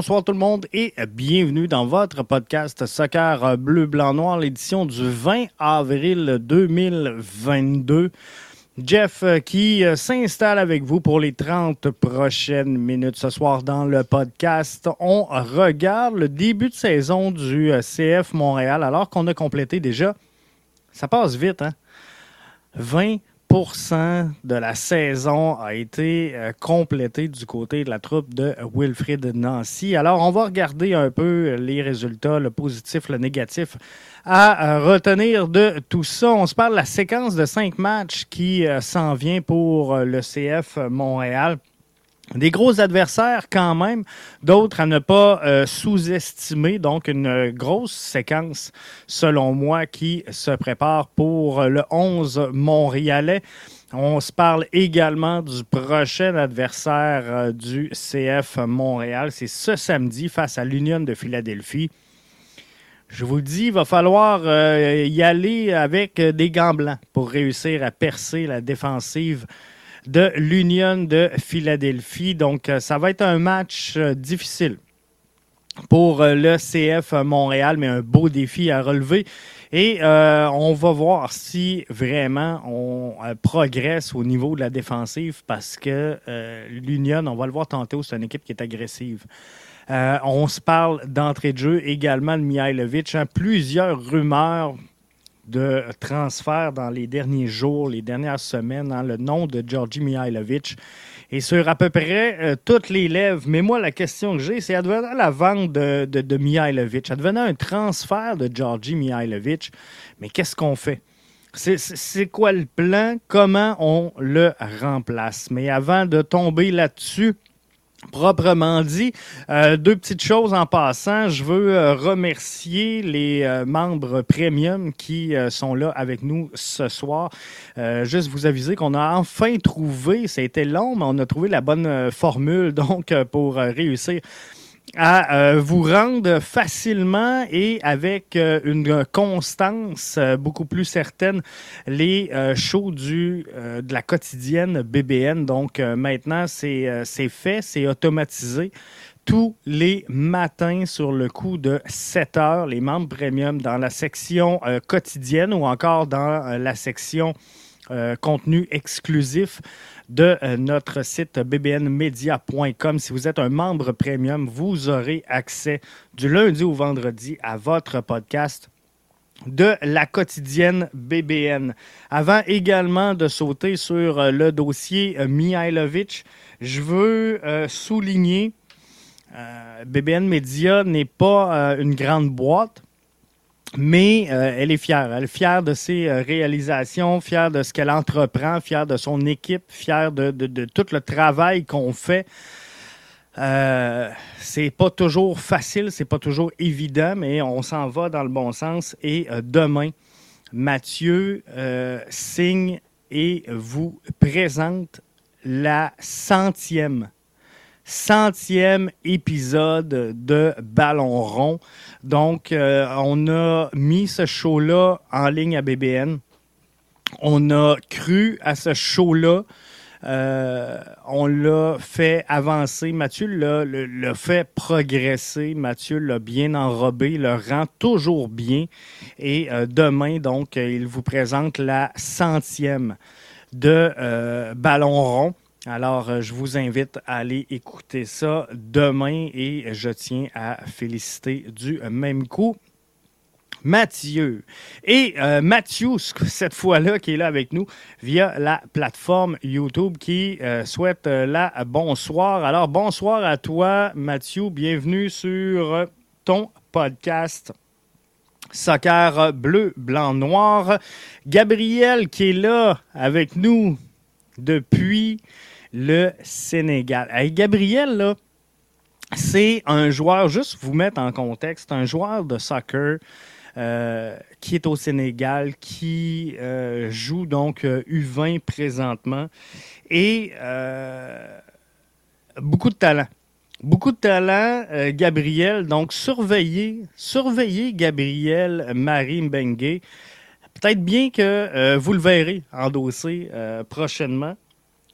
bonsoir tout le monde et bienvenue dans votre podcast Soccer Bleu, Blanc, Noir, l'édition du 20 avril 2022. Jeff euh, qui euh, s'installe avec vous pour les 30 prochaines minutes ce soir dans le podcast. On regarde le début de saison du euh, CF Montréal alors qu'on a complété déjà, ça passe vite, hein? 20 de la saison a été complété du côté de la troupe de Wilfrid Nancy. Alors, on va regarder un peu les résultats, le positif, le négatif à retenir de tout ça. On se parle de la séquence de cinq matchs qui euh, s'en vient pour euh, le CF Montréal. Des gros adversaires quand même, d'autres à ne pas euh, sous-estimer. Donc, une grosse séquence, selon moi, qui se prépare pour le 11 montréalais. On se parle également du prochain adversaire du CF Montréal. C'est ce samedi face à l'Union de Philadelphie. Je vous dis, il va falloir euh, y aller avec euh, des gants blancs pour réussir à percer la défensive de l'Union de Philadelphie. Donc, euh, ça va être un match difficile pour le CF Montréal, mais un beau défi à relever. Et on va voir si vraiment on progresse au niveau de la défensive parce que l'Union, on va le voir tantôt, c'est une équipe qui est agressive. Euh, on se parle d'entrée de jeu également de Mihailovic. Hein. plusieurs rumeurs de transfert dans les derniers jours, les dernières semaines. Hein. le nom de Georgi Mihailovic est sur à peu près euh, toutes les lèvres. Mais moi, la question que j'ai, c'est advenant la vente de, de, de Mihailovic, advenant un transfert de Georgi Mihailovic, mais qu'est-ce qu'on fait? C'est quoi le plan? Comment on le remplace? Mais avant de tomber là-dessus, Proprement dit, euh, deux petites choses en passant. Je veux euh, remercier les euh, membres premium qui sont là avec nous ce soir. juste vous aviser qu'on a enfin trouvé, ça a été long, mais on a trouvé la bonne formule donc pour réussir à euh, vous rendre facilement et avec euh, une constance euh, beaucoup plus certaine les shows du, de la quotidienne BBN. Donc maintenant, c'est fait, c'est automatisé. Tous les matins sur le coup de 7 heures, les membres premium dans la section quotidienne ou encore dans la section contenu exclusif de euh, notre site bbnmedia.com. Si vous êtes un membre premium, vous aurez accès du lundi au vendredi à votre podcast de la quotidienne BBN. Avant également de sauter sur euh, le dossier euh, Mihailovic, je veux souligner BBN Media n'est pas une grande boîte mais euh, elle est fière. Elle est fière de ses euh, réalisations, fière de ce qu'elle entreprend, fière de son équipe, fière de, tout le travail qu'on fait. Euh, c'est pas toujours facile, c'est pas toujours évident, mais on s'en va dans le bon sens. Et demain, Mathieu signe et vous présente la centième centième épisode de Ballon rond. Donc, euh, on a mis ce show-là en ligne à BBN. On a cru à ce show-là. Euh, on l'a fait avancer. Mathieu l'a fait progresser. Mathieu l'a bien enrobé, le rend toujours bien. Et euh, demain, donc, il vous présente la centième de Ballon rond. Alors, euh, je vous invite à aller écouter ça demain et je tiens à féliciter du même coup Mathieu. Et euh, Mathieu, cette fois-là, qui est là avec nous via la plateforme YouTube, qui euh, souhaite la bonsoir. Alors, bonsoir à toi, Mathieu. Bienvenue sur ton podcast. Soccer bleu, blanc, noir. Gabriel qui est là avec nous depuis le Sénégal. Gabriel, là, c'est un joueur, juste vous mettre en contexte, un joueur de soccer euh, qui est au Sénégal, qui euh, joue donc U20 euh, présentement et beaucoup de talent. Beaucoup de talent, Gabriel. Donc, surveillez, surveillez Gabriel Marie Mbengue. Peut-être bien que vous le verrez endosser prochainement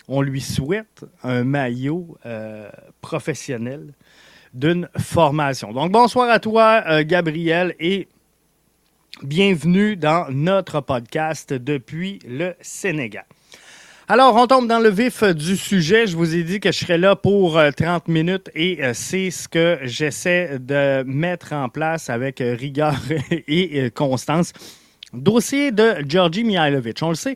on lui souhaite un maillot euh, professionnel d'une formation. Donc, bonsoir à toi, euh, Gabriel, et bienvenue dans notre podcast depuis le Sénégal. Alors, on tombe dans le vif du sujet. Je vous ai dit que je serais là pour 30 euh, minutes et euh, c'est ce que j'essaie de mettre en place avec rigueur et constance. Dossier de Georgi Mihailovic. On le sait,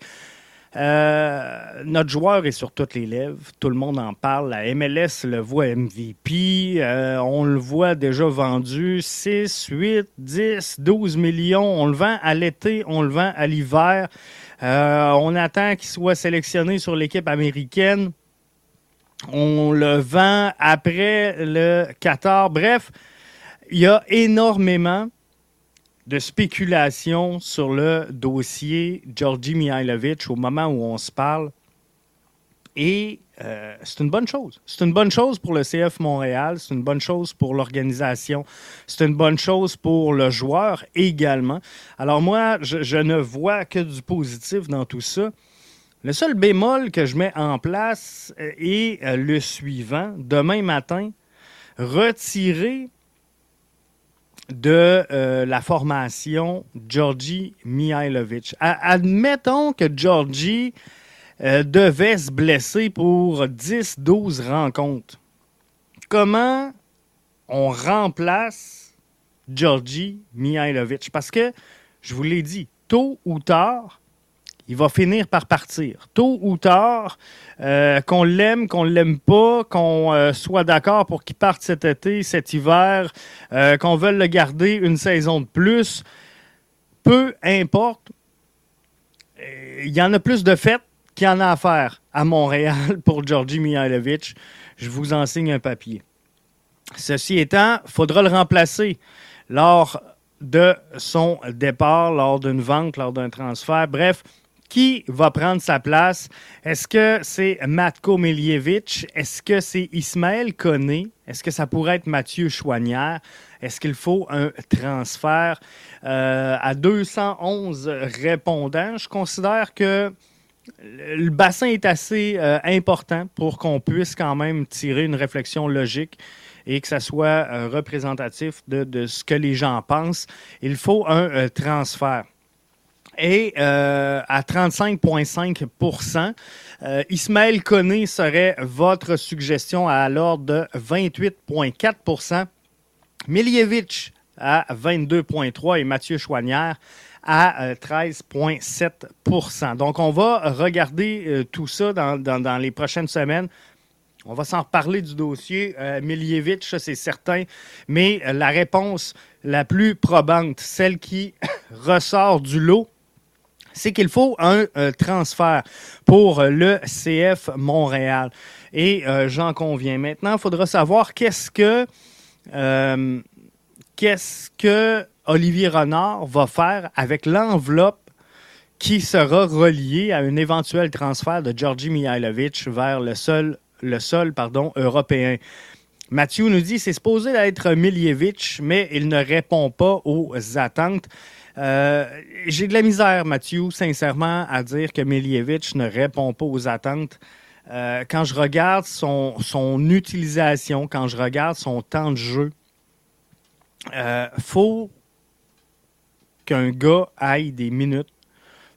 euh, notre joueur est sur toutes les lèvres. Tout le monde en parle. La MLS le voit MVP. Euh, on le voit déjà vendu 6, 8, 10, 12 millions. On le vend à l'été, on le vend à l'hiver. Euh, on attend qu'il soit sélectionné sur l'équipe américaine. On le vend après le Qatar. Bref, il y a énormément de spéculation sur le dossier Georgi Mihailovic au moment où on se parle. Et euh, c'est une bonne chose. C'est une bonne chose pour le CF Montréal, c'est une bonne chose pour l'organisation, c'est une bonne chose pour le joueur également. Alors moi, je, ne vois que du positif dans tout ça. Le seul bémol que je mets en place euh, est euh, le suivant. Demain matin, retirer de euh, la formation Georgi Mihailovic. admettons que Georgi euh, devait se blesser pour 10-12 rencontres. Comment on remplace Georgi Mihailovic? Parce que, je vous l'ai dit, tôt ou tard, il va finir par partir. Tôt ou tard, euh, qu'on l'aime, qu'on l'aime pas, qu'on euh, soit d'accord pour qu'il parte cet été, cet hiver, euh, qu'on veuille le garder une saison de plus, peu importe. Il y en a plus de fêtes qu'il y en a à faire à Montréal pour Georgi Mihailovic. Je vous enseigne un papier. Ceci étant, il faudra le remplacer lors de son départ, lors d'une vente, lors d'un transfert. Bref, qui va prendre sa place? Est-ce que c'est Matko Miljevic? Est-ce que c'est Ismaël Koné? Est-ce que ça pourrait être Mathieu Chouanière? Est-ce qu'il faut un transfert? Euh, à 211 répondants? Je considère que le bassin est assez euh, important pour qu'on puisse quand même tirer une réflexion logique et que ça soit euh, représentatif de, de, ce que les gens pensent. Il faut un transfert et euh, à 35,5% euh, Ismaël Koné serait votre suggestion à l'ordre de 28,4% Miljevic à 22,3 et Mathieu Chouanière à 13,7% euh, Donc, on va regarder tout ça dans, les prochaines semaines. On va s'en reparler du dossier euh, Miljevic, ça c'est certain, mais la réponse la plus probante, celle qui ressort du lot, c'est qu'il faut un euh, transfert pour le CF Montréal. Et euh, j'en conviens. Maintenant, il faudra savoir qu'est-ce que euh, qu'est-ce que Olivier Renard va faire avec l'enveloppe qui sera reliée à un éventuel transfert de Georgi Mihailovic vers le sol, le sol pardon, européen. Mathieu nous dit c'est supposé être Miljevic, mais il ne répond pas aux attentes. Euh, j'ai de la misère, Mathieu, sincèrement, à dire que Miljevic ne répond pas aux attentes. Euh, quand je regarde son, son, utilisation, quand je regarde son temps de jeu, euh, faut qu'un gars aille des minutes.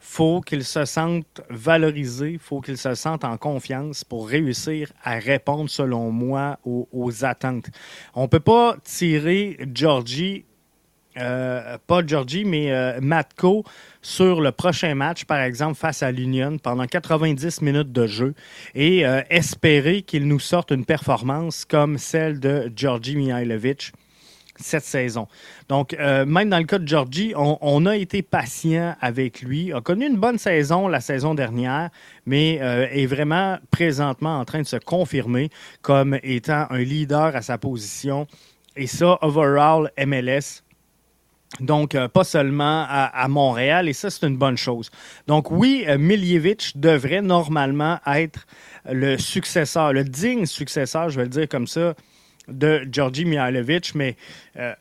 faut qu'il se sente valorisé, faut qu'il se sente en confiance pour réussir à répondre, selon moi, aux, aux attentes. On ne peut pas tirer Georgie euh, pas Georgie, mais euh, Matko sur le prochain match, par exemple, face à l'Union pendant 90 minutes de jeu et euh, espérer qu'il nous sorte une performance comme celle de Georgie Mihailovic cette saison. Donc, même dans le cas de Georgie, on, a été patient avec lui, a connu une bonne saison la saison dernière, mais est vraiment présentement en train de se confirmer comme étant un leader à sa position. Et ça, overall, MLS, donc, euh, pas seulement à, Montréal, et ça, c'est une bonne chose. Donc, oui, euh, Miljevic devrait normalement être le successeur, le digne successeur, je vais le dire comme ça, de Georgi Mihailovic, mais euh,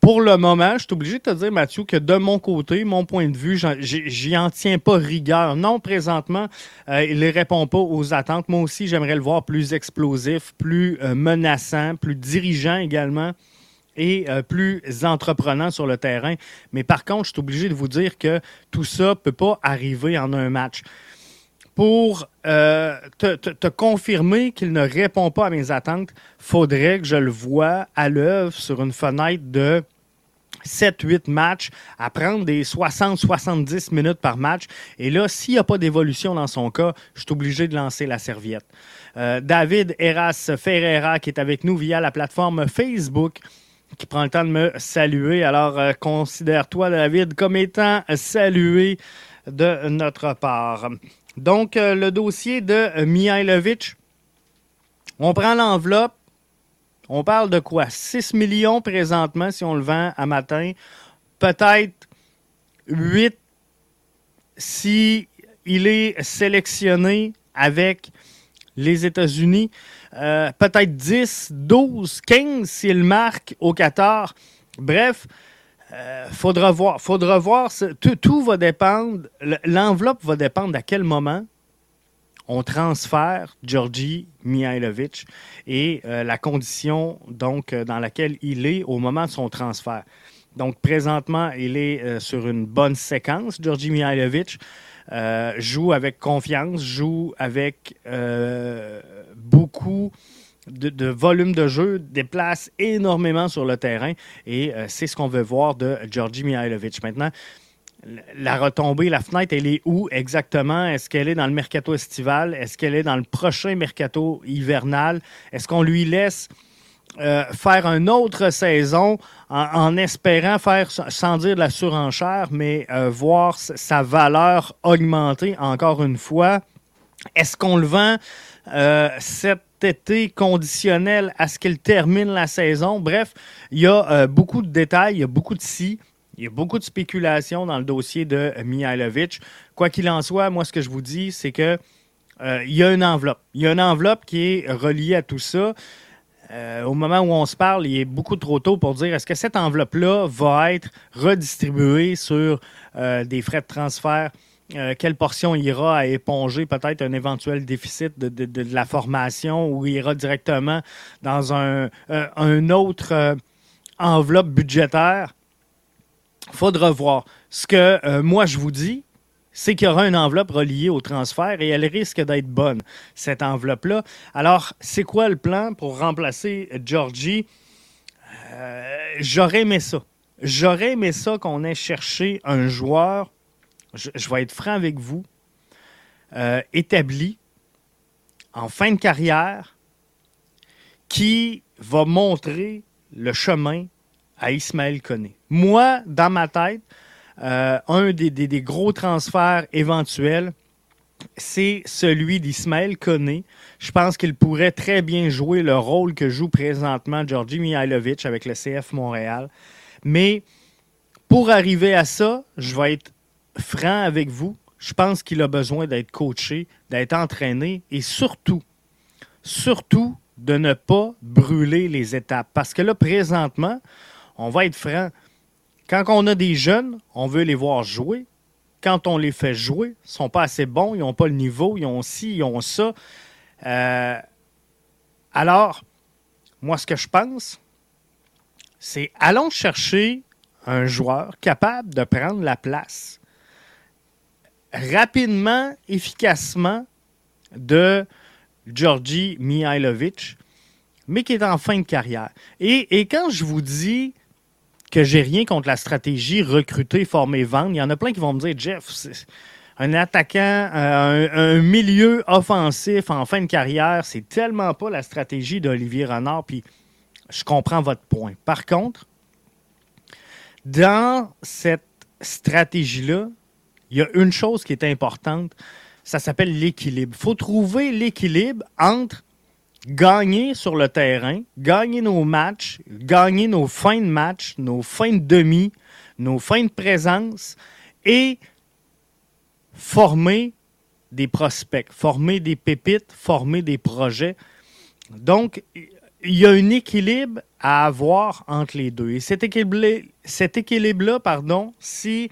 pour le moment, je suis obligé de te dire, Mathieu, que de mon côté, mon point de vue, j'y en tiens pas rigueur. Non, présentement, euh, il ne répond pas aux attentes. Moi aussi, j'aimerais le voir plus explosif, plus menaçant, plus dirigeant également et euh, plus entreprenant sur le terrain. Mais par contre, je suis obligé de vous dire que tout ça ne peut pas arriver en un match. Pour te, te, confirmer qu'il ne répond pas à mes attentes, faudrait que je le voie à l'œuvre sur une fenêtre de 7-8 matchs, à prendre des 60-70 minutes par match. Et là, s'il n'y a pas d'évolution dans son cas, je suis obligé de lancer la serviette. Euh, David Eras Ferreira, qui est avec nous via la plateforme Facebook, qui prend le temps de me saluer. Alors, euh, considère-toi, David, comme étant salué de notre part. Donc, euh, le dossier de Mihailovic, on prend l'enveloppe, on parle de quoi? 6 millions présentement si on le vend à matin. Peut-être 8 si est sélectionné avec les États-Unis. Euh, peut-être 10, 12, 15 s'il marque au Qatar. Bref, euh, faudra voir. Faudra voir. Tout, tout va dépendre. L'enveloppe va dépendre à quel moment on transfère Georgi Mihailovic et euh, la condition donc euh, dans laquelle il est au moment de son transfert. Donc présentement, il est euh, sur une bonne séquence. Georgi Mihailovic joue avec confiance, joue avec beaucoup de, de, volume de jeu, déplace énormément sur le terrain et c'est ce qu'on veut voir de Georgi Mihailovic. Maintenant, la retombée, la fenêtre, elle est où exactement? Est-ce qu'elle est dans le mercato estival? Est-ce qu'elle est dans le prochain mercato hivernal? Est-ce qu'on lui laisse euh, faire une autre saison en, espérant faire, sans dire de la surenchère, mais euh, voir sa valeur augmenter encore une fois? Est-ce qu'on le vend euh, cet été conditionnel à ce qu'il termine la saison? Bref, il y a beaucoup de détails, il y a beaucoup de si. Il y a beaucoup de spéculation dans le dossier de Mihailovic. Quoi qu'il en soit, moi, ce que je vous dis, c'est que il y a une enveloppe. Il y a une enveloppe qui est reliée à tout ça. Euh, au moment où on se parle, il est beaucoup trop tôt pour dire est-ce que cette enveloppe-là va être redistribuée sur euh, des frais de transfert? quelle portion ira à éponger peut-être un éventuel déficit de, la formation ou ira directement dans un, un autre enveloppe budgétaire? faudra voir. Ce que euh, moi je vous dis, c'est qu'il y aura une enveloppe reliée au transfert et elle risque d'être bonne, cette enveloppe-là. Alors, c'est quoi le plan pour remplacer Georgie? Euh, j'aurais aimé ça. J'aurais aimé ça qu'on ait cherché un joueur, je, vais être franc avec vous, euh, établi, en fin de carrière, qui va montrer le chemin à Ismaël Koné. Moi, dans ma tête, euh, un des, gros transferts éventuels, c'est celui d'Ismaël Koné. Je pense qu'il pourrait très bien jouer le rôle que joue présentement Georgi Mihailovic avec le CF Montréal. Mais pour arriver à ça, je vais être franc avec vous. Je pense qu'il a besoin d'être coaché, d'être entraîné et surtout, surtout de ne pas brûler les étapes. Parce que là, présentement, on va être franc. Quand on a des jeunes, on veut les voir jouer. Quand on les fait jouer, ils ne sont pas assez bons, ils n'ont pas le niveau, ils ont ci, ils ont ça. Euh, alors, moi, ce que je pense, c'est allons chercher un joueur capable de prendre la place rapidement, efficacement de Georgi Mihailovic, mais qui est en fin de carrière. Et, et quand je vous dis que j'ai rien contre la stratégie recruter, former, vendre. Il y en a plein qui vont me dire, Jeff, un attaquant, euh, un, milieu offensif en fin de carrière, c'est tellement pas la stratégie d'Olivier Renard. Puis je comprends votre point. Par contre, dans cette stratégie-là, il y a une chose qui est importante, ça s'appelle l'équilibre. Il faut trouver l'équilibre entre gagner sur le terrain, gagner nos matchs, gagner nos fins de match, nos fins de demi, nos fins de présence et former des prospects, former des pépites, former des projets. Donc, il y a un équilibre à avoir entre les deux. Et cet équilibre-là, cet équilibre pardon, si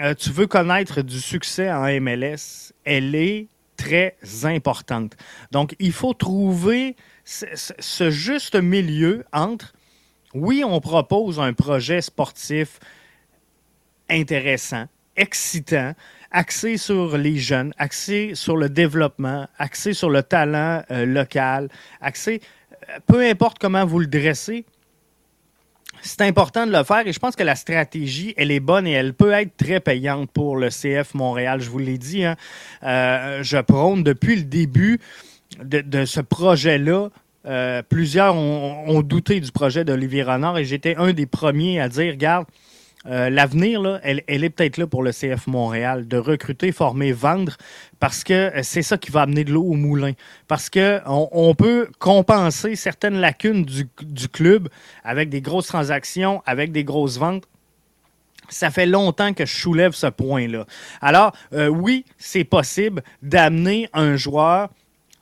euh, tu veux connaître du succès en MLS, elle est très importante. Donc, il faut trouver ce, juste milieu entre, oui, on propose un projet sportif intéressant, excitant, axé sur les jeunes, axé sur le développement, axé sur le talent euh, local, axé, euh, peu importe comment vous le dressez, c'est important de le faire et je pense que la stratégie, elle est bonne et elle peut être très payante pour le CF Montréal. Je vous l'ai dit, hein. euh, je prône depuis le début de, ce projet-là. Euh, plusieurs ont, douté du projet d'Olivier Renard et j'étais un des premiers à dire, regarde, euh, l'avenir, elle, est peut-être là pour le CF Montréal, de recruter, former, vendre, parce que euh, c'est ça qui va amener de l'eau au moulin. Parce qu'on on peut compenser certaines lacunes du, club avec des grosses transactions, avec des grosses ventes. Ça fait longtemps que je soulève ce point-là. Alors, euh, oui, c'est possible d'amener un joueur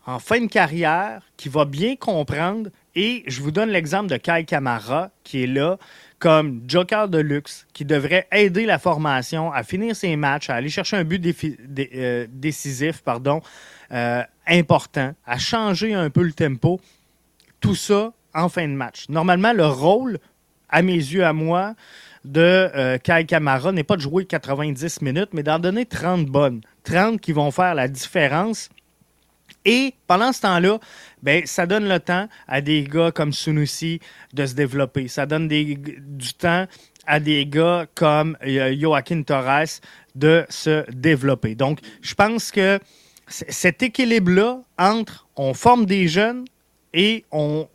en fin de carrière qui va bien comprendre. Et je vous donne l'exemple de Kai Kamara, qui est là, comme joker de luxe qui devrait aider la formation à finir ses matchs, à aller chercher un but euh, décisif, pardon, euh, important, à changer un peu le tempo. Tout ça en fin de match. Normalement, le rôle, à mes yeux, à moi, de euh, Kai Kamara n'est pas de jouer 90 minutes, mais d'en donner 30 bonnes. 30 qui vont faire la différence et pendant ce temps-là, ben, ça donne le temps à des gars comme Sunusi de se développer. Ça donne du temps à des gars comme euh, Joaquin Torres de se développer. Donc, je pense que cet équilibre-là entre on forme des jeunes et on,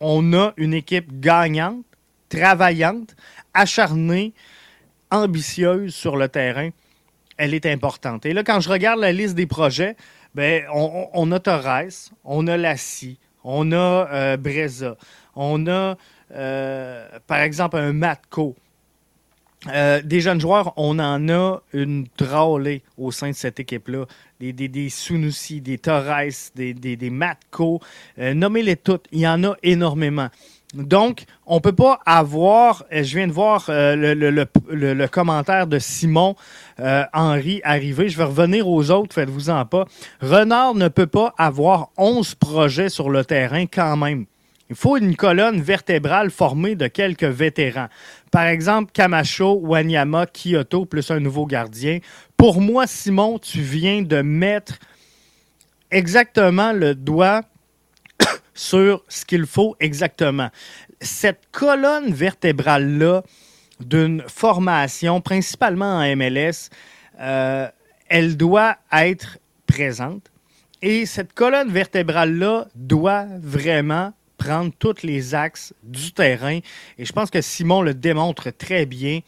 on a une équipe gagnante, travaillante, acharnée, ambitieuse sur le terrain, elle est importante. Et là, quand je regarde la liste des projets, ben, on, a Torres, on a Lassie, on a euh, Breza, on a, euh, par exemple, un Matko. Euh, des jeunes joueurs, on en a une drôlée au sein de cette équipe-là. Des, des, des Sunusi, des Torres, des, des, Matko. Nommez-les toutes. Il y en a énormément. Donc, on ne peut pas avoir, euh, je viens de voir euh, le, commentaire de Simon euh, Henry arriver, je vais revenir aux autres, faites-vous-en pas. Renard ne peut pas avoir 11 projets sur le terrain quand même. Il faut une colonne vertébrale formée de quelques vétérans. Par exemple, Camacho, Wanyama, Kyoto, plus un nouveau gardien. Pour moi, Simon, tu viens de mettre exactement le doigt sur ce qu'il faut exactement. Cette colonne vertébrale-là d'une formation, principalement en MLS, euh, elle doit être présente. Et cette colonne vertébrale-là doit vraiment prendre tous les axes du terrain. Et je pense que Simon le démontre très bien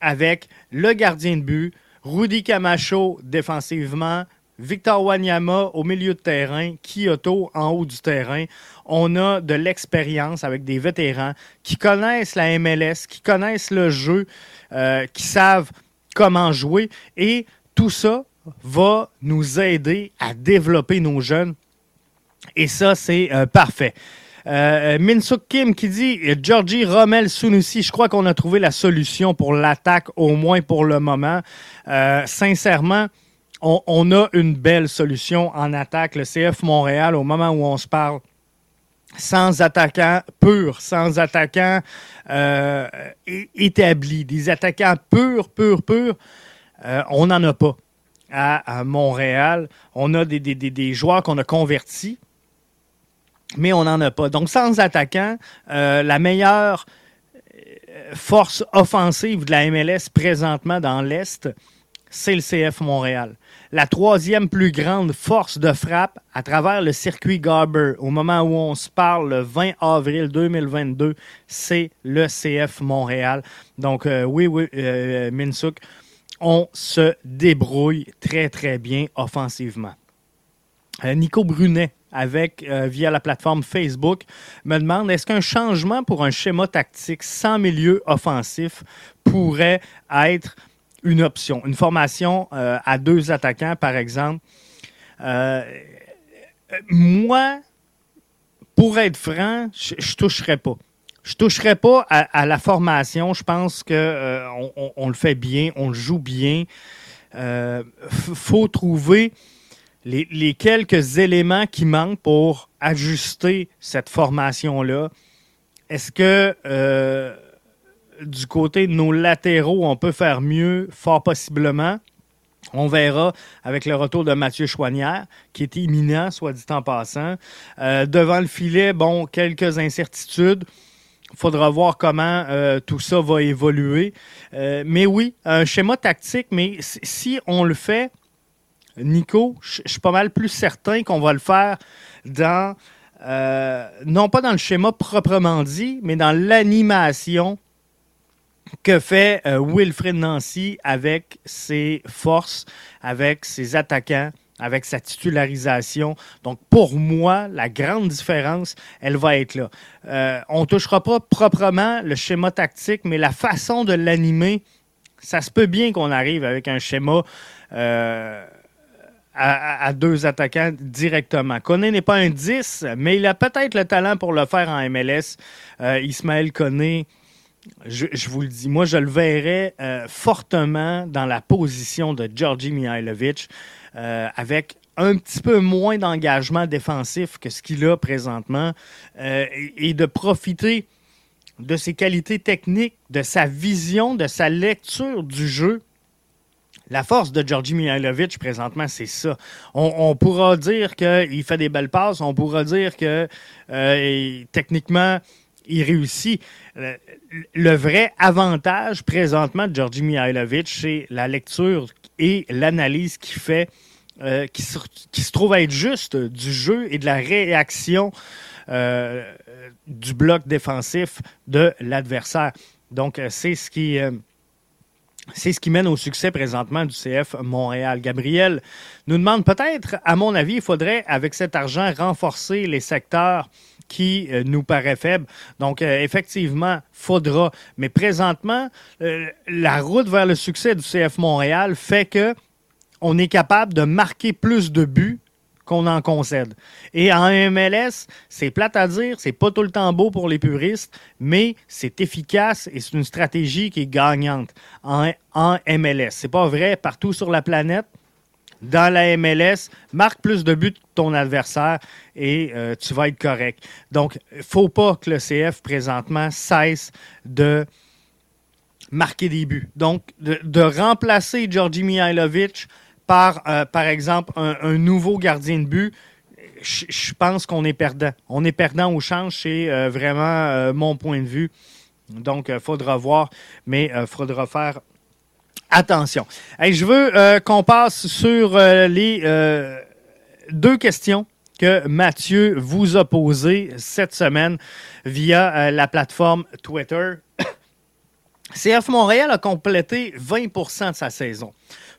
avec le gardien de but, Rudy Camacho défensivement, Victor Wanyama au milieu de terrain, Kyoto en haut du terrain. On a de l'expérience avec des vétérans qui connaissent la MLS, qui connaissent le jeu, euh, qui savent comment jouer. Et tout ça va nous aider à développer nos jeunes. Et ça, c'est euh, parfait. Euh, Minsuk Kim qui dit Georgie Rommel Sunusi, je crois qu'on a trouvé la solution pour l'attaque, au moins pour le moment. sincèrement, on, a une belle solution en attaque. Le CF Montréal, au moment où on se parle, sans attaquants purs, sans attaquants euh, établis, des attaquants purs, purs, purs, euh, on n'en a pas à, Montréal. On a des, des, joueurs qu'on a convertis, mais on n'en a pas. Donc, sans attaquants, euh, la meilleure force offensive de la MLS présentement dans l'Est, c'est le CF Montréal la troisième plus grande force de frappe à travers le circuit Garber. Au moment où on se parle, le 20 avril 2022, c'est le CF Montréal. Donc, euh, oui, oui, euh, Minsuk, on se débrouille très, très bien offensivement. Euh, Nico Brunet, avec via la plateforme Facebook, me demande est-ce qu'un changement pour un schéma tactique sans milieu offensif pourrait être une option. Une formation euh, à deux attaquants, par exemple. Euh, moi, pour être franc, je ne toucherais pas. Je toucherais pas à, la formation. Je pense qu'on euh, on, le fait bien, on le joue bien. Il euh, faut trouver les, quelques éléments qui manquent pour ajuster cette formation-là. Est-ce que du côté de nos latéraux, on peut faire mieux? Fort possiblement. On verra avec le retour de Mathieu Chouanière, qui est imminent, soit dit en passant. Euh, devant le filet, bon, quelques incertitudes. Il faudra voir comment euh, tout ça va évoluer. Euh, mais oui, un schéma tactique, mais si on le fait, Nico, je suis pas mal plus certain qu'on va le faire dans, non pas dans le schéma proprement dit, mais dans l'animation que fait euh, Wilfred Nancy avec ses forces, avec ses attaquants, avec sa titularisation. Donc, pour moi, la grande différence, elle va être là. Euh, on ne touchera pas proprement le schéma tactique, mais la façon de l'animer, ça se peut bien qu'on arrive avec un schéma euh, à, deux attaquants directement. Koné n'est pas un 10, mais il a peut-être le talent pour le faire en MLS. Ismaël Koné je, vous le dis, moi, je le verrais euh, fortement dans la position de Georgi Mihailovic euh, avec un petit peu moins d'engagement défensif que ce qu'il a présentement euh, et, de profiter de ses qualités techniques, de sa vision, de sa lecture du jeu. La force de Georgi Mihailovic présentement, c'est ça. On, pourra dire qu'il fait des belles passes, on pourra dire que techniquement, il réussit. Le, vrai avantage présentement de Georgi Mihailovic, c'est la lecture et l'analyse qu'il fait, euh, qui, se, trouve être juste du jeu et de la réaction euh, du bloc défensif de l'adversaire. Donc, euh, c'est ce qui. c'est ce qui mène au succès présentement du CF Montréal. Gabriel nous demande peut-être, à mon avis, il faudrait, avec cet argent, renforcer les secteurs qui euh, nous paraît faible. Donc, euh, effectivement, faudra. Mais présentement, euh, la route vers le succès du CF Montréal fait que on est capable de marquer plus de buts qu'on en concède. Et en MLS, c'est plate à dire, c'est pas tout le temps beau pour les puristes, mais c'est efficace et c'est une stratégie qui est gagnante en, en MLS. C'est pas vrai partout sur la planète, dans la MLS, marque plus de buts que ton adversaire et euh, tu vas être correct. Donc, il ne faut pas que le CF présentement cesse de marquer des buts. Donc, de, remplacer Georgi Mihailovic par, euh, par exemple, un, nouveau gardien de but, je pense qu'on est perdant. On est perdant au change, c'est euh, vraiment mon point de vue. Donc, il faudra voir, mais il faudra faire Attention. je veux euh, qu'on passe sur euh, les euh, deux questions que Mathieu vous a posées cette semaine via la plateforme Twitter. CF Montréal a complété 20% de sa saison.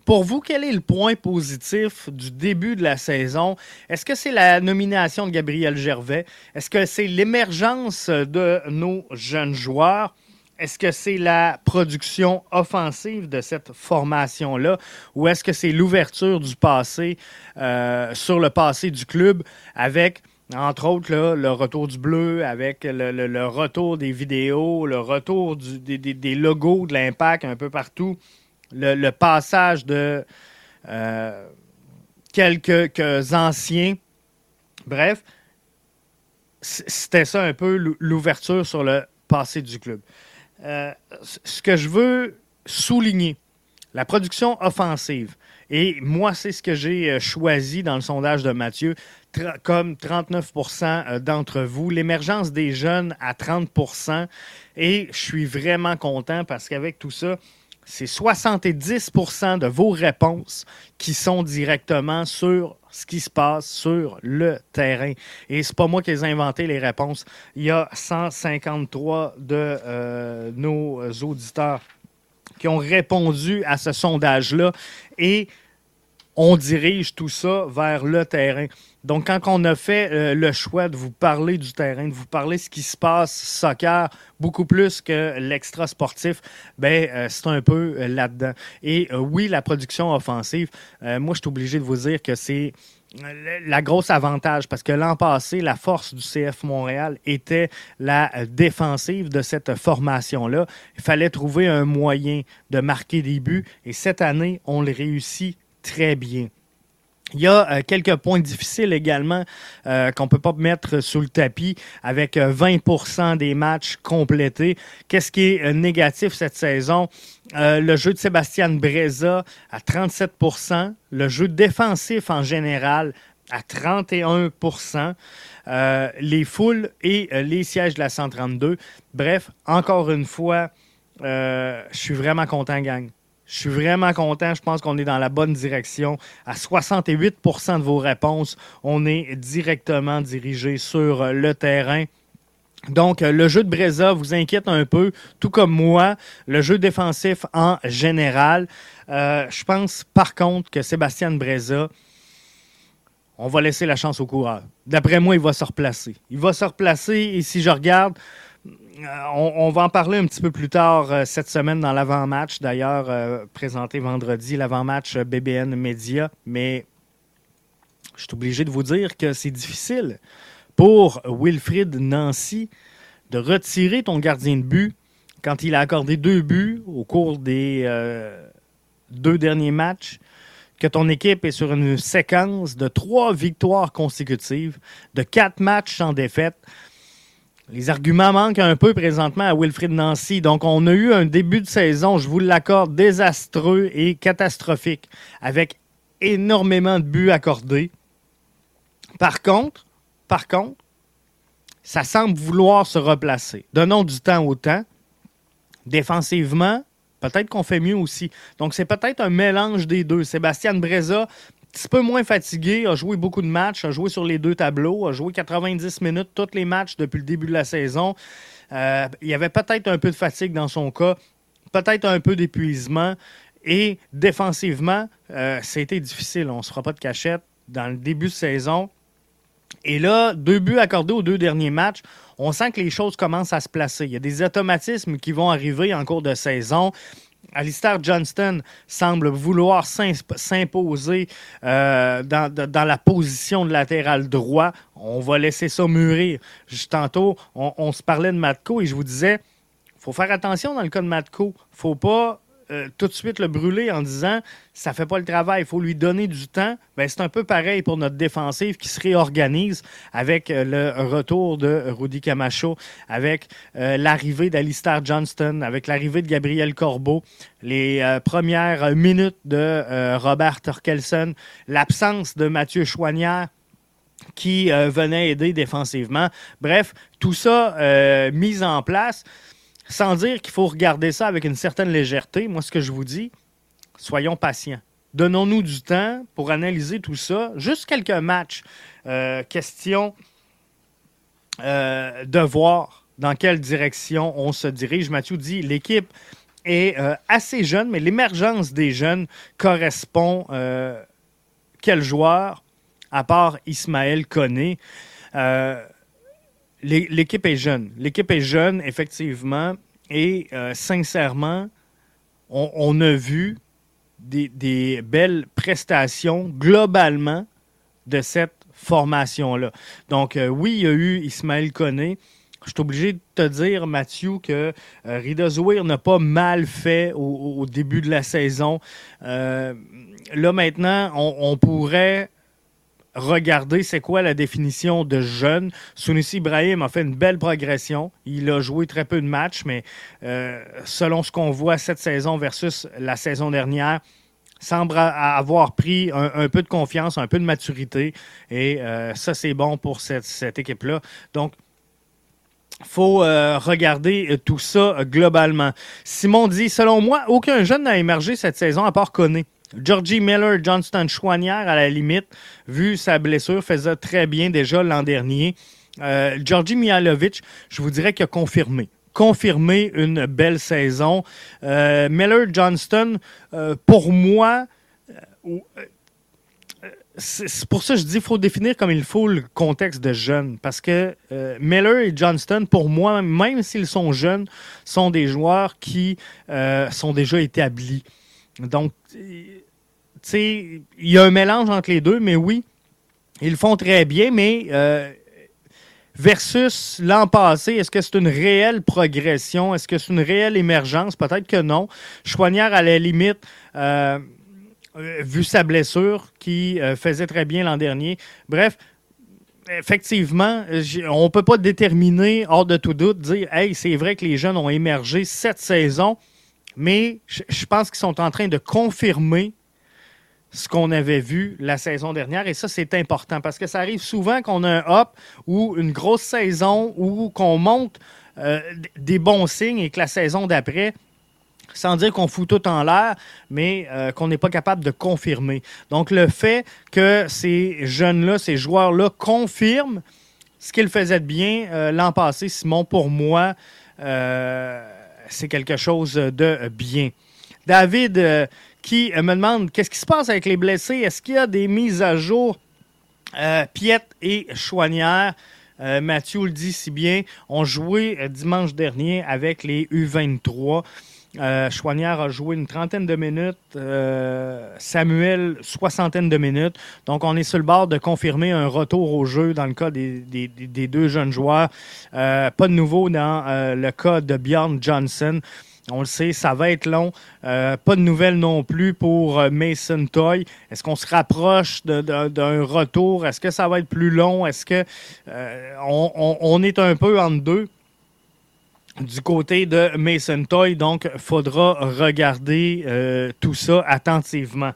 Pour vous, quel est le point positif du début de la saison? Est-ce que c'est la nomination de Gabriel Gervais? Est-ce que c'est l'émergence de nos jeunes joueurs? Est-ce que c'est la production offensive de cette formation-là ou est-ce que c'est l'ouverture du passé euh, sur le passé du club avec entre autres, le retour du bleu avec le, retour des vidéos, le retour des, logos de l'impact un peu partout, le, passage de euh, quelques, anciens? Bref, c'était ça un peu l'ouverture sur le passé du club. Euh, ce que je veux souligner, la production offensive. Et moi, c'est ce que j'ai euh, choisi dans le sondage de Mathieu, comme 39% euh, d'entre vous. L'émergence des jeunes à 30% Et je suis vraiment content parce qu'avec tout ça, c'est 70% de vos réponses qui sont directement sur ce qui se passe sur le terrain. Et c'est pas moi qui ai inventé les réponses. Il y a 153 de euh, nos auditeurs qui ont répondu à ce sondage-là. Et on dirige tout ça vers le terrain. Donc, quand on a fait euh, le choix de vous parler du terrain, de vous parler de ce qui se passe soccer, beaucoup plus que l'extra sportif, ben, euh, c'est un peu euh, là-dedans. Et oui, la production offensive, moi, je suis obligé de vous dire que c'est la grosse avantage parce que l'an passé, la force du CF Montréal était la défensive de cette formation-là. Il fallait trouver un moyen de marquer des buts et cette année, on le réussit très bien. Il y a euh, quelques points difficiles également euh, qu'on ne peut pas mettre sous le tapis avec 20% euh, des matchs complétés. Qu'est-ce qui est négatif cette saison? le jeu de Sébastien Breza à 37% le jeu défensif en général à 31% les foules et les sièges de la 132. Bref, encore une fois, je suis vraiment content, gang. Je suis vraiment content. Je pense qu'on est dans la bonne direction. À 68% de vos réponses, on est directement dirigé sur le terrain. Donc, le jeu de Breza vous inquiète un peu, tout comme moi, le jeu défensif en général. Euh, je pense par contre que Sébastien Breza, on va laisser la chance au coureur. D'après moi, il va se replacer. Il va se replacer et si je regarde, euh, on, va en parler un petit peu plus tard euh, cette semaine dans l'avant-match, d'ailleurs, euh, présenté vendredi, l'avant-match BBN Media. Mais je suis obligé de vous dire que c'est difficile pour Wilfrid Nancy de retirer ton gardien de but quand il a accordé deux buts au cours des deux derniers matchs, que ton équipe est sur une séquence de trois victoires consécutives, de quatre matchs sans défaite. Les arguments manquent un peu présentement à Wilfrid Nancy. Donc, on a eu un début de saison, je vous l'accorde, désastreux et catastrophique, avec énormément de buts accordés. Par contre, par contre, ça semble vouloir se replacer. Donnons du temps au temps. Défensivement, peut-être qu'on fait mieux aussi. Donc, c'est peut-être un mélange des deux. Sébastien Breza petit peu moins fatigué, a joué beaucoup de matchs, a joué sur les deux tableaux, a joué 90 minutes tous les matchs depuis le début de la saison. Euh, il y avait peut-être un peu de fatigue dans son cas, peut-être un peu d'épuisement. Et défensivement, euh, c'était difficile. On ne se fera pas de cachette dans le début de saison. Et là, deux buts accordés aux deux derniers matchs, on sent que les choses commencent à se placer. Il y a des automatismes qui vont arriver en cours de saison. Alistair Johnston semble vouloir s'imposer euh, dans, la position de latéral droit. On va laisser ça mûrir. Tantôt, on, se parlait de Matko et je vous disais, faut faire attention dans le cas de Matko. faut pas euh, tout de suite le brûler en disant ça fait pas le travail, il faut lui donner du temps. Ben, c'est un peu pareil pour notre défensive qui se réorganise avec euh, le retour de Rudy Camacho, avec euh, l'arrivée d'Alistair Johnston, avec l'arrivée de Gabriel Corbeau, les premières minutes de Robert Torkelson, l'absence de Mathieu Chouanière qui venait aider défensivement. Bref, tout ça mis en place sans dire qu'il faut regarder ça avec une certaine légèreté, moi, ce que je vous dis, soyons patients. Donnons-nous du temps pour analyser tout ça. Juste quelques matchs. Euh, question euh, de voir dans quelle direction on se dirige. Mathieu dit l'équipe est euh, assez jeune, mais l'émergence des jeunes correspond quel joueur, à part Ismaël Koné. L'équipe est jeune. L'équipe est jeune, effectivement. Et euh, sincèrement, on, a vu des, belles prestations globalement de cette formation-là. Donc, euh, oui, il y a eu Ismaël Koné. Je suis obligé de te dire, Mathieu, que euh, Rida Zouir n'a pas mal fait au, début de la saison. là, maintenant, on pourrait Regardez, c'est quoi la définition de jeune? Sunusi Ibrahim a fait une belle progression. Il a joué très peu de matchs, mais euh, selon ce qu'on voit cette saison versus la saison dernière, semble avoir pris un, peu de confiance, un peu de maturité. Et euh, ça, c'est bon pour cette, équipe-là. Donc, il faut euh, regarder tout ça globalement. Simon dit, selon moi, aucun jeune n'a émergé cette saison à part Koné. Georgie Miller, Johnston Chouanière, à la limite, vu sa blessure, faisait très bien déjà l'an dernier. Euh, Georgie Mihalovic, je vous dirais qu'il a confirmé. Confirmé une belle saison. Euh, Miller Johnston, euh, pour moi, c'est pour ça que je dis qu'il faut définir comme il faut le contexte de jeune. Parce que euh, Miller et Johnston, pour moi, même s'ils sont jeunes, sont des joueurs qui euh, sont déjà établis. Donc, il y a un mélange entre les deux, mais oui, ils font très bien, mais euh, versus l'an passé, est-ce que c'est une réelle progression? Est-ce que c'est une réelle émergence? Peut-être que non. Choignard, à la limite, euh, vu sa blessure, qui euh, faisait très bien l'an dernier. Bref, effectivement, on ne peut pas déterminer, hors de tout doute, dire Hey, c'est vrai que les jeunes ont émergé cette saison, mais je pense qu'ils sont en train de confirmer ce qu'on avait vu la saison dernière. Et ça, c'est important parce que ça arrive souvent qu'on a un hop ou une grosse saison ou qu'on monte euh, des bons signes et que la saison d'après, sans dire qu'on fout tout en l'air, mais euh, qu'on n'est pas capable de confirmer. Donc, le fait que ces jeunes-là, ces joueurs-là confirment ce qu'ils faisaient de bien euh, l'an passé, Simon, pour moi, c'est quelque chose de bien. David, qui me demande qu'est-ce qui se passe avec les blessés? Est-ce qu'il y a des mises à jour? Piette et Chouanière. Mathieu le dit si bien, ont joué dimanche dernier avec les U23. Euh, Chouanière a joué une trentaine de minutes. Euh, Samuel, soixantaine de minutes. Donc, on est sur le bord de confirmer un retour au jeu dans le cas des, deux jeunes joueurs. Euh, pas de nouveau dans le cas de Bjorn Johnson. On le sait, ça va être long. pas de nouvelles non plus pour Mason Toy. Est-ce qu'on se rapproche d'un retour? Est-ce que ça va être plus long? Est-ce que on, on, est un peu entre deux? du côté de Mason Toy? Donc, faudra regarder euh, tout ça attentivement.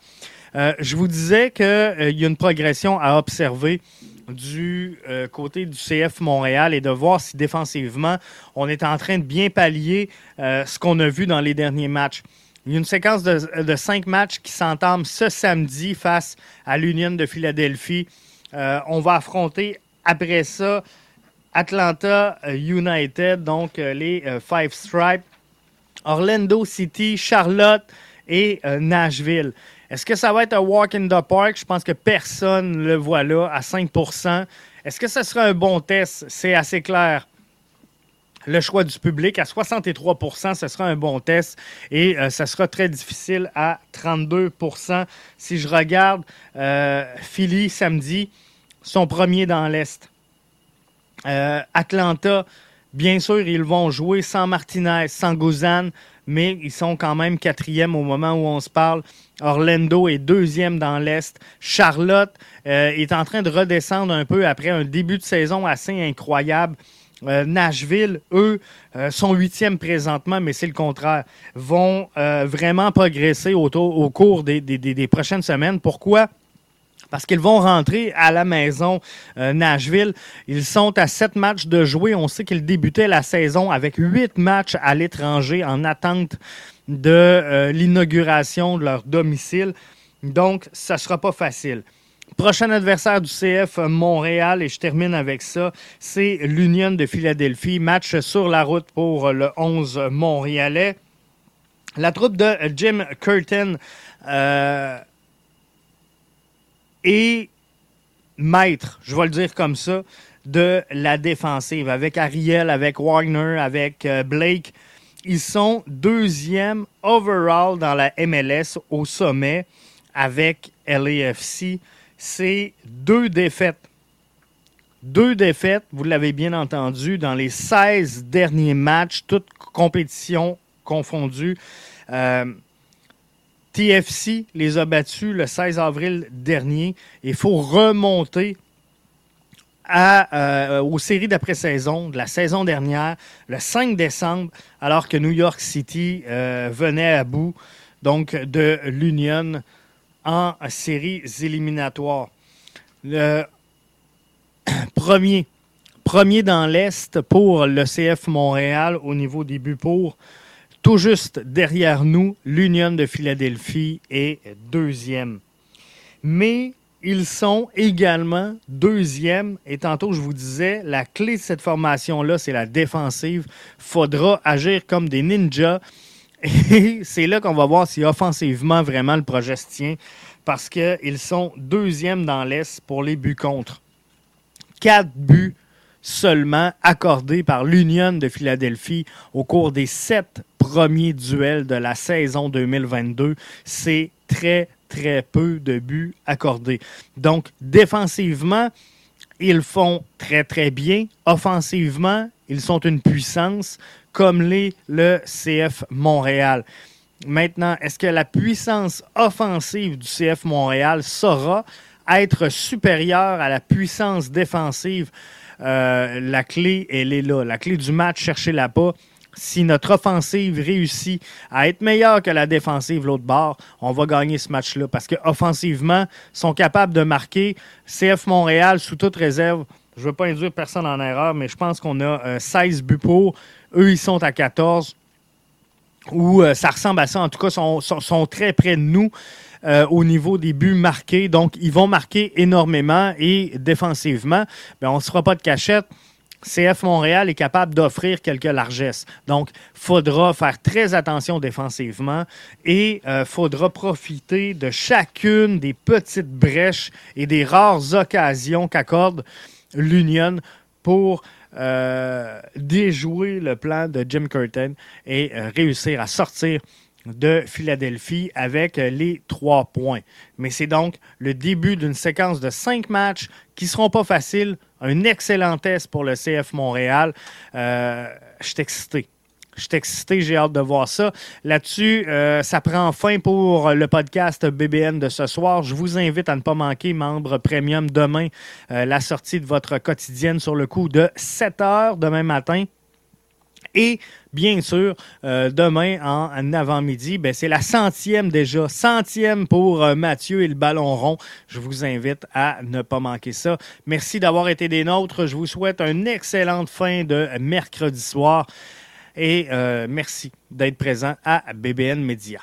Euh, je vous disais qu'il euh, y a une progression à observer du côté du CF Montréal et de voir si défensivement, on est en train de bien pallier ce qu'on a vu dans les derniers matchs. Il y a une séquence de, cinq matchs qui s'entament ce samedi face à l'Union de Philadelphie. on va affronter après ça Atlanta euh, United, donc euh, les euh, Five Stripes, Orlando City, Charlotte et Nashville. Est-ce que ça va être un walk in the park? Je pense que personne ne le voit là à 5% Est-ce que ce sera un bon test? C'est assez clair. Le choix du public à 63% ce sera un bon test et ce sera très difficile à 32% Si je regarde Philly samedi, son premier dans l'Est. Euh, Atlanta, bien sûr, ils vont jouer sans Martinez, sans Guzan, mais ils sont quand même quatrième au moment où on se parle. Orlando est deuxième dans l'Est. Charlotte euh, est en train de redescendre un peu après un début de saison assez incroyable. Euh, Nashville, eux, sont huitièmes présentement, mais c'est le contraire. Vont vraiment progresser au, cours des prochaines semaines. Pourquoi? Parce qu'ils vont rentrer à la maison euh, Nashville. Ils sont à sept matchs de jouer. On sait qu'ils débutaient la saison avec huit matchs à l'étranger en attente de euh, l'inauguration de leur domicile. Donc, ça ne sera pas facile. Prochain adversaire du CF Montréal, et je termine avec ça, c'est l'Union de Philadelphie. Match sur la route pour le 11 montréalais. La troupe de Jim Curtin euh, et maître, je vais le dire comme ça, de la défensive. Avec Ariel, avec Wagner, avec euh, Blake. Ils sont deuxième overall dans la MLS au sommet avec LAFC. C'est deux défaites. Deux défaites, vous l'avez bien entendu, dans les 16 derniers matchs, toutes compétitions confondues. Euh, TFC les a battus le 16 avril dernier. Il faut remonter euh, aux séries d'après-saison de la saison dernière, le 5 décembre, alors que New York City euh, venait à bout donc de l'Union en séries éliminatoires. Le premier, premier dans l'Est pour le CF Montréal au niveau des buts pour. Tout juste derrière nous, l'Union de Philadelphie est deuxième. Mais ils sont également deuxième. Et tantôt, je vous disais, la clé de cette formation-là, c'est la défensive. faudra agir comme des ninjas. Et c'est là qu'on va voir si offensivement, vraiment, le projet se tient. parce qu'ils sont deuxièmes dans l'Est pour les buts contre. Quatre buts seulement accordés par l'Union de Philadelphie au cours des sept premiers duels de la saison 2022. C'est très, très peu de buts accordés. Donc, défensivement, ils font très, très bien. Offensivement, ils sont une puissance comme l'est le CF Montréal. Maintenant, est-ce que la puissance offensive du CF Montréal saura être supérieure à la puissance défensive? Euh, la clé, elle est là. La clé du match, cherchez-la pas si notre offensive réussit à être meilleure que la défensive l'autre bord, on va gagner ce match-là. Parce qu'offensivement, ils sont capables de marquer. CF Montréal, sous toute réserve, je ne veux pas induire personne en erreur, mais je pense qu'on a 16 euh, buts pour. Eux, ils sont à 14. Ou euh, ça ressemble à ça. En tout cas, ils sont, très près de nous. Euh, au niveau des buts marqués. Donc, ils vont marquer énormément et défensivement, ben, on ne se fera pas de cachette. CF Montréal est capable d'offrir quelques largesses. Donc, faudra faire très attention défensivement et il euh, faudra profiter de chacune des petites brèches et des rares occasions qu'accorde l'Union pour euh, déjouer le plan de Jim Curtin et euh, réussir à sortir de Philadelphie avec les trois points. Mais c'est donc le début d'une séquence de cinq matchs qui ne seront pas faciles. Un excellent test pour le CF Montréal. Euh, je suis excité. Je suis excité, j'ai hâte de voir ça. Là-dessus, euh, ça prend fin pour le podcast BBN de ce soir. Je vous invite à ne pas manquer, membre premium, demain, euh, la sortie de votre quotidienne sur le coup de 7 heures demain matin. Et bien sûr, euh, demain en, avant-midi, ben, c'est la centième déjà, centième pour euh, Mathieu et le ballon rond. Je vous invite à ne pas manquer ça. Merci d'avoir été des nôtres. Je vous souhaite une excellente fin de mercredi soir et euh, merci d'être présent à BBN Média.